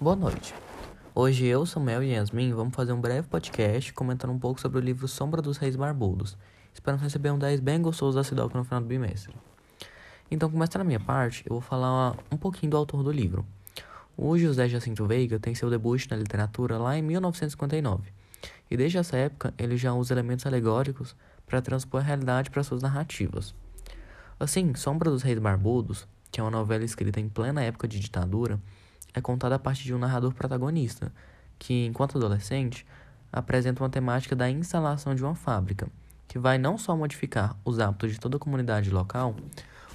Boa noite. Hoje eu, Samuel e Yasmin vamos fazer um breve podcast comentando um pouco sobre o livro Sombra dos Reis Barbudos. Espero receber um 10 bem gostoso da Sidoca no final do bimestre. Então, começando a minha parte, eu vou falar um pouquinho do autor do livro. O José Jacinto Veiga tem seu debut na literatura lá em 1959. E desde essa época, ele já usa elementos alegóricos para transpor a realidade para suas narrativas. Assim, Sombra dos Reis Barbudos, que é uma novela escrita em plena época de ditadura, é contada a partir de um narrador protagonista, que, enquanto adolescente, apresenta uma temática da instalação de uma fábrica, que vai não só modificar os hábitos de toda a comunidade local,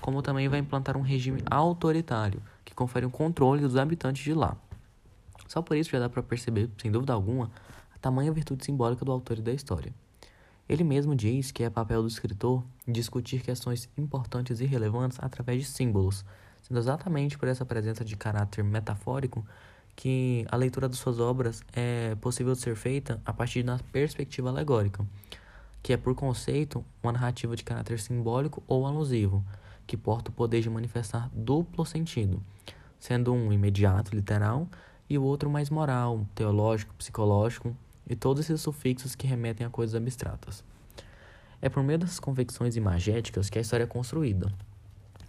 como também vai implantar um regime autoritário, que confere um controle dos habitantes de lá. Só por isso já dá para perceber, sem dúvida alguma, a tamanha virtude simbólica do autor e da história. Ele mesmo diz que é papel do escritor discutir questões importantes e relevantes através de símbolos, sendo exatamente por essa presença de caráter metafórico que a leitura de suas obras é possível de ser feita a partir da perspectiva alegórica, que é por conceito uma narrativa de caráter simbólico ou alusivo, que porta o poder de manifestar duplo sentido, sendo um imediato literal e o outro mais moral, teológico, psicológico, e todos esses sufixos que remetem a coisas abstratas. É por meio dessas convicções imagéticas que a história é construída,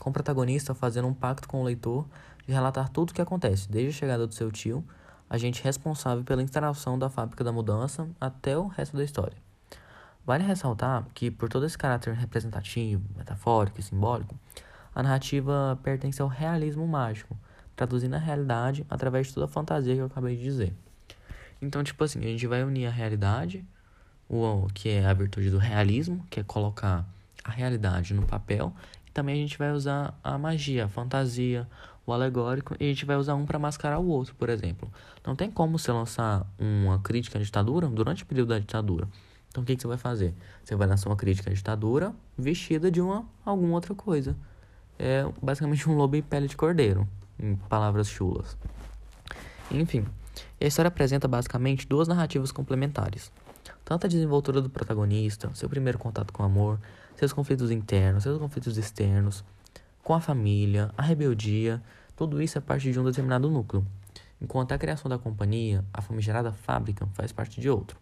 com o protagonista fazendo um pacto com o leitor de relatar tudo o que acontece, desde a chegada do seu tio, agente responsável pela instalação da fábrica da mudança, até o resto da história. Vale ressaltar que, por todo esse caráter representativo, metafórico e simbólico, a narrativa pertence ao realismo mágico, traduzindo a realidade através de toda a fantasia que eu acabei de dizer. Então, tipo assim, a gente vai unir a realidade, o que é a virtude do realismo, que é colocar a realidade no papel, também a gente vai usar a magia, a fantasia, o alegórico, e a gente vai usar um para mascarar o outro, por exemplo. Não tem como você lançar uma crítica à ditadura durante o período da ditadura. Então, o que, que você vai fazer? Você vai lançar uma crítica à ditadura vestida de uma alguma outra coisa. É basicamente um lobo em pele de cordeiro, em palavras chulas. Enfim. A história apresenta basicamente duas narrativas complementares. Tanto a desenvoltura do protagonista, seu primeiro contato com o amor, seus conflitos internos, seus conflitos externos, com a família, a rebeldia, tudo isso é parte de um determinado núcleo, enquanto a criação da companhia, a famigerada fábrica, faz parte de outro.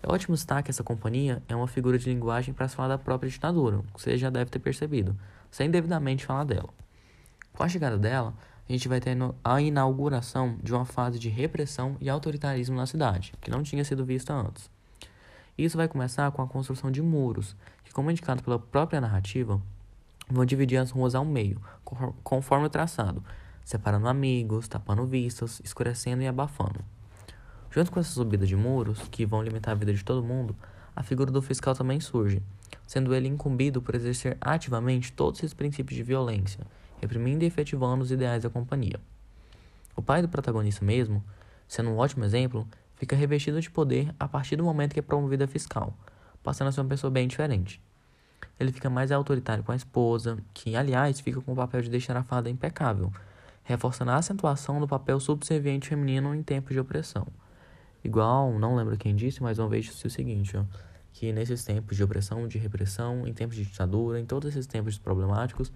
É ótimo destaque que essa companhia é uma figura de linguagem para se falar da própria ditadura, o que você já deve ter percebido, sem devidamente falar dela. Com a chegada dela, a gente vai ter a inauguração de uma fase de repressão e autoritarismo na cidade, que não tinha sido vista antes. Isso vai começar com a construção de muros, que, como indicado pela própria narrativa, vão dividir as ruas ao meio, conforme o traçado, separando amigos, tapando vistas, escurecendo e abafando. Junto com essa subida de muros, que vão limitar a vida de todo mundo, a figura do fiscal também surge, sendo ele incumbido por exercer ativamente todos esses princípios de violência reprimindo e efetivando os ideais da companhia. O pai do protagonista mesmo, sendo um ótimo exemplo, fica revestido de poder a partir do momento que é promovido a fiscal, passando a ser uma pessoa bem diferente. Ele fica mais autoritário com a esposa, que, aliás, fica com o papel de deixar a farda impecável, reforçando a acentuação do papel subserviente feminino em tempos de opressão. Igual, não lembro quem disse, mas uma vez disse o seguinte, ó, que nesses tempos de opressão, de repressão, em tempos de ditadura, em todos esses tempos problemáticos,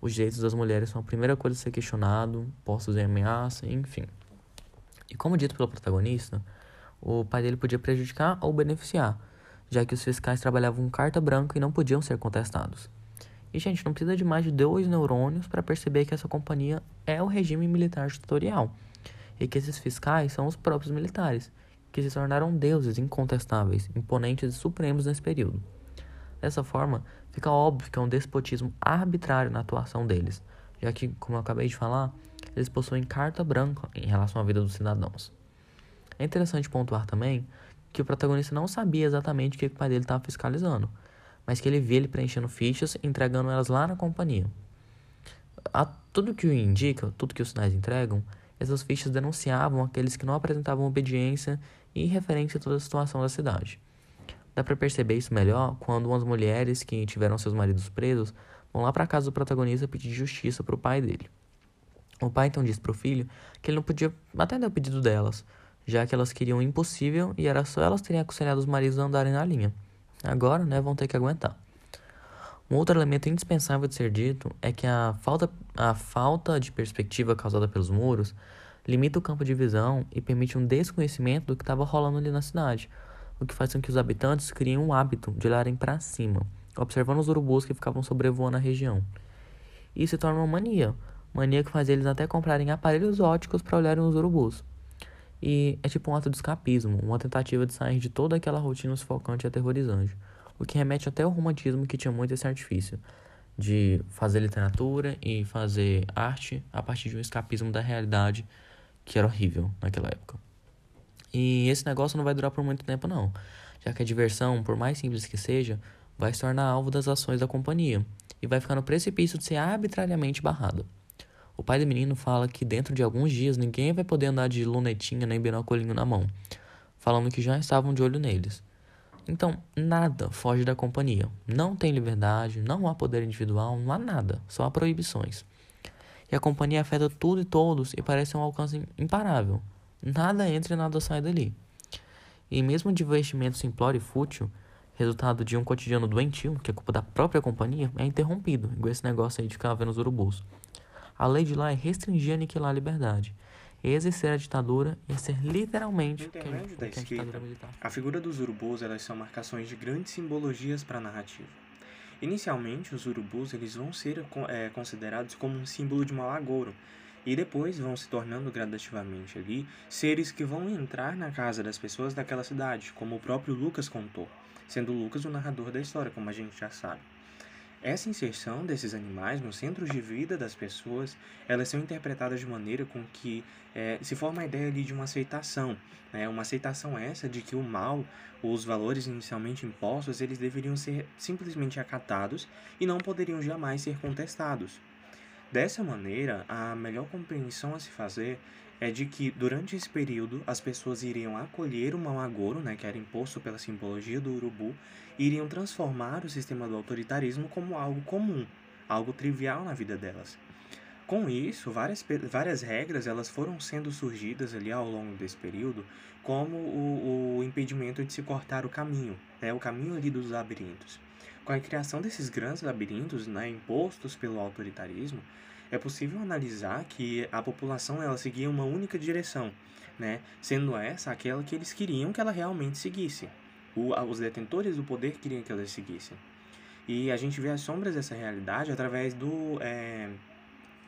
os direitos das mulheres são a primeira coisa a ser questionado, postos em ameaça, enfim. E como dito pelo protagonista, o pai dele podia prejudicar ou beneficiar, já que os fiscais trabalhavam carta branca e não podiam ser contestados. E, gente, não precisa de mais de dois neurônios para perceber que essa companhia é o regime militar ditatorial e que esses fiscais são os próprios militares, que se tornaram deuses incontestáveis, imponentes e supremos nesse período. Dessa forma, fica óbvio que é um despotismo arbitrário na atuação deles, já que, como eu acabei de falar, eles possuem carta branca em relação à vida dos cidadãos. É interessante pontuar também que o protagonista não sabia exatamente o que o pai dele estava fiscalizando, mas que ele via ele preenchendo fichas e entregando elas lá na companhia. A tudo que o indica, tudo que os sinais entregam, essas fichas denunciavam aqueles que não apresentavam obediência e referência a toda a situação da cidade. Dá para perceber isso melhor quando umas mulheres que tiveram seus maridos presos vão lá para casa do protagonista pedir justiça para o pai dele. O pai então diz para o filho que ele não podia atender o pedido delas, já que elas queriam o impossível e era só elas terem aconselhado os maridos a andarem na linha. Agora, né, vão ter que aguentar. Um outro elemento indispensável de ser dito é que a falta, a falta de perspectiva causada pelos muros limita o campo de visão e permite um desconhecimento do que estava rolando ali na cidade, o que faz com que os habitantes criem um hábito de olharem para cima, observando os urubus que ficavam sobrevoando a região. Isso se torna uma mania, mania que faz eles até comprarem aparelhos óticos para olharem os urubus. E é tipo um ato de escapismo, uma tentativa de sair de toda aquela rotina sufocante e aterrorizante, o que remete até ao romantismo que tinha muito esse artifício de fazer literatura e fazer arte a partir de um escapismo da realidade que era horrível naquela época. E esse negócio não vai durar por muito tempo não, já que a diversão, por mais simples que seja, vai se tornar alvo das ações da companhia e vai ficar no precipício de ser arbitrariamente barrada. O pai do menino fala que dentro de alguns dias ninguém vai poder andar de lunetinha nem binoculinho na mão, falando que já estavam de olho neles. Então, nada foge da companhia. Não tem liberdade, não há poder individual, não há nada, só há proibições. E a companhia afeta tudo e todos e parece um alcance imparável. Nada entra e nada sai dali. E mesmo de investimento simplório e fútil, resultado de um cotidiano doentio, que é culpa da própria companhia, é interrompido, igual esse negócio aí de ficar vendo os urubus. A lei de lá é restringir e aniquilar a liberdade. Exercer a ditadura e ser literalmente no intermédio da escrita, a figura dos urubus elas são marcações de grandes simbologias para a narrativa. Inicialmente, os urubus eles vão ser é, considerados como um símbolo de agouro, e depois vão se tornando gradativamente ali seres que vão entrar na casa das pessoas daquela cidade, como o próprio Lucas contou, sendo Lucas o narrador da história, como a gente já sabe. Essa inserção desses animais no centro de vida das pessoas, elas são interpretadas de maneira com que é, se forma a ideia ali de uma aceitação, né? uma aceitação essa de que o mal, os valores inicialmente impostos, eles deveriam ser simplesmente acatados e não poderiam jamais ser contestados. Dessa maneira, a melhor compreensão a se fazer é de que durante esse período as pessoas iriam acolher o mau agouro, né, que era imposto pela simbologia do urubu, e iriam transformar o sistema do autoritarismo como algo comum, algo trivial na vida delas. Com isso, várias, várias regras elas foram sendo surgidas ali ao longo desse período, como o, o impedimento de se cortar o caminho, né, o caminho ali dos labirintos. Com a criação desses grandes labirintos né, impostos pelo autoritarismo, é possível analisar que a população ela seguia uma única direção, né? sendo essa aquela que eles queriam que ela realmente seguisse. O, os detentores do poder queriam que ela seguisse. E a gente vê as sombras dessa realidade através do, é,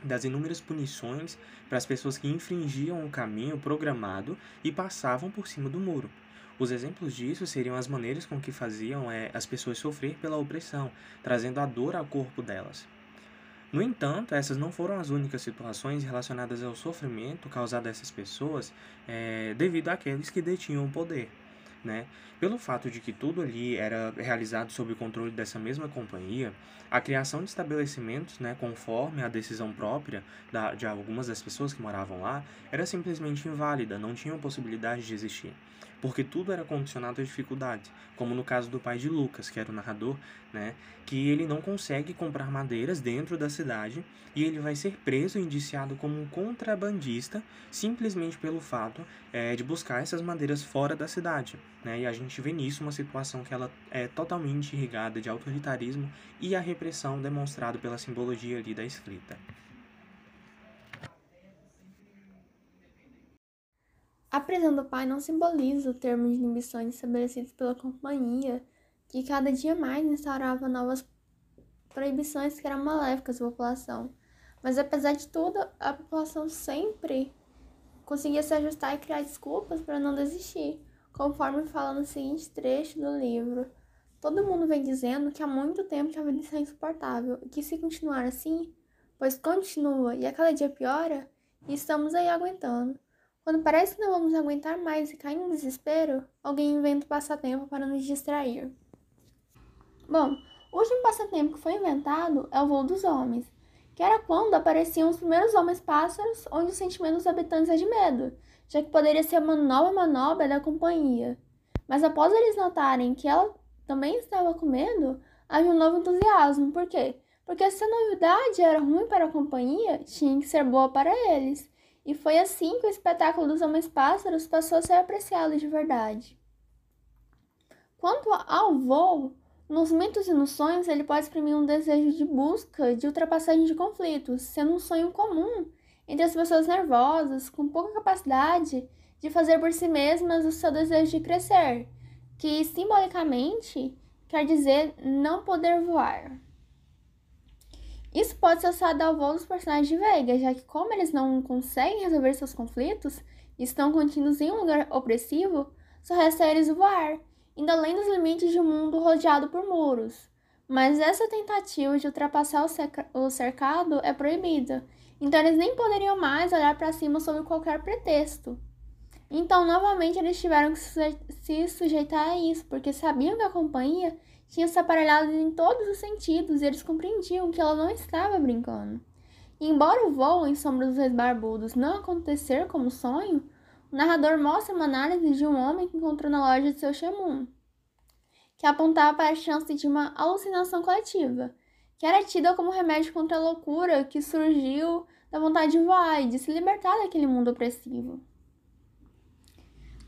das inúmeras punições para as pessoas que infringiam o caminho programado e passavam por cima do muro. Os exemplos disso seriam as maneiras com que faziam é, as pessoas sofrer pela opressão, trazendo a dor ao corpo delas. No entanto, essas não foram as únicas situações relacionadas ao sofrimento causado a essas pessoas é, devido àqueles que detinham o poder. Né? Pelo fato de que tudo ali era realizado sob o controle dessa mesma companhia, a criação de estabelecimentos, né, conforme a decisão própria da, de algumas das pessoas que moravam lá, era simplesmente inválida, não tinham possibilidade de existir porque tudo era condicionado à dificuldade, como no caso do pai de Lucas, que era o narrador, né, que ele não consegue comprar madeiras dentro da cidade e ele vai ser preso e indiciado como um contrabandista simplesmente pelo fato é, de buscar essas madeiras fora da cidade. Né, e a gente vê nisso uma situação que ela é totalmente irrigada de autoritarismo e a repressão demonstrada pela simbologia ali da escrita. A prisão do pai não simboliza o termo de inibições estabelecidos pela companhia, que cada dia mais instaurava novas proibições que eram maléficas à população. Mas apesar de tudo, a população sempre conseguia se ajustar e criar desculpas para não desistir, conforme fala no seguinte trecho do livro. Todo mundo vem dizendo que há muito tempo que a vida está insuportável e que se continuar assim, pois continua e a cada dia piora, estamos aí aguentando. Quando parece que não vamos aguentar mais e cair no desespero, alguém inventa um passatempo para nos distrair. Bom, o último passatempo que foi inventado é o voo dos homens, que era quando apareciam os primeiros homens-pássaros, onde o sentimento dos habitantes é de medo, já que poderia ser uma nova manobra da companhia. Mas após eles notarem que ela também estava com medo, havia um novo entusiasmo. Por quê? Porque se a novidade era ruim para a companhia, tinha que ser boa para eles. E foi assim que o espetáculo dos Homens-Pássaros passou a ser apreciado de verdade. Quanto ao voo, nos mitos e nos sonhos ele pode exprimir um desejo de busca de ultrapassagem de conflitos, sendo um sonho comum entre as pessoas nervosas, com pouca capacidade de fazer por si mesmas o seu desejo de crescer, que simbolicamente quer dizer não poder voar. Isso pode ser associado ao voo dos personagens de Veiga, já que, como eles não conseguem resolver seus conflitos e estão contidos em um lugar opressivo, só resta eles voar, indo além dos limites de um mundo rodeado por muros. Mas essa tentativa de ultrapassar o cercado é proibida, então eles nem poderiam mais olhar para cima sob qualquer pretexto. Então, novamente, eles tiveram que se sujeitar a isso, porque sabiam que a companhia tinha se aparelhado em todos os sentidos e eles compreendiam que ela não estava brincando. E embora o voo em Sombra dos Reis Barbudos não acontecer como sonho, o narrador mostra uma análise de um homem que encontrou na loja de seu Shemun, que apontava para a chance de uma alucinação coletiva, que era tida como remédio contra a loucura que surgiu da vontade de voar e de se libertar daquele mundo opressivo.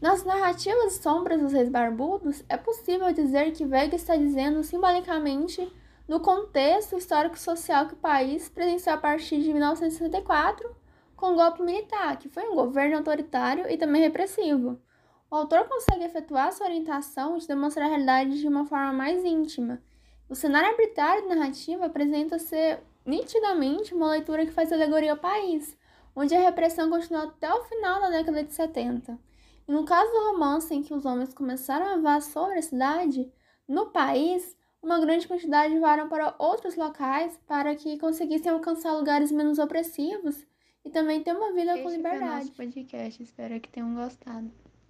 Nas narrativas sombras dos reis barbudos, é possível dizer que Vega está dizendo simbolicamente no contexto histórico-social que o país presenciou a partir de 1964 com o golpe militar, que foi um governo autoritário e também repressivo. O autor consegue efetuar sua orientação de demonstrar a realidade de uma forma mais íntima. O cenário arbitrário da narrativa apresenta ser nitidamente uma leitura que faz alegoria ao país, onde a repressão continuou até o final da década de 70. E no caso do romance em que os homens começaram a voar sobre a cidade, no país, uma grande quantidade voaram para outros locais para que conseguissem alcançar lugares menos opressivos e também ter uma vida Esse com liberdade. Foi o nosso podcast, espero que tenham gostado.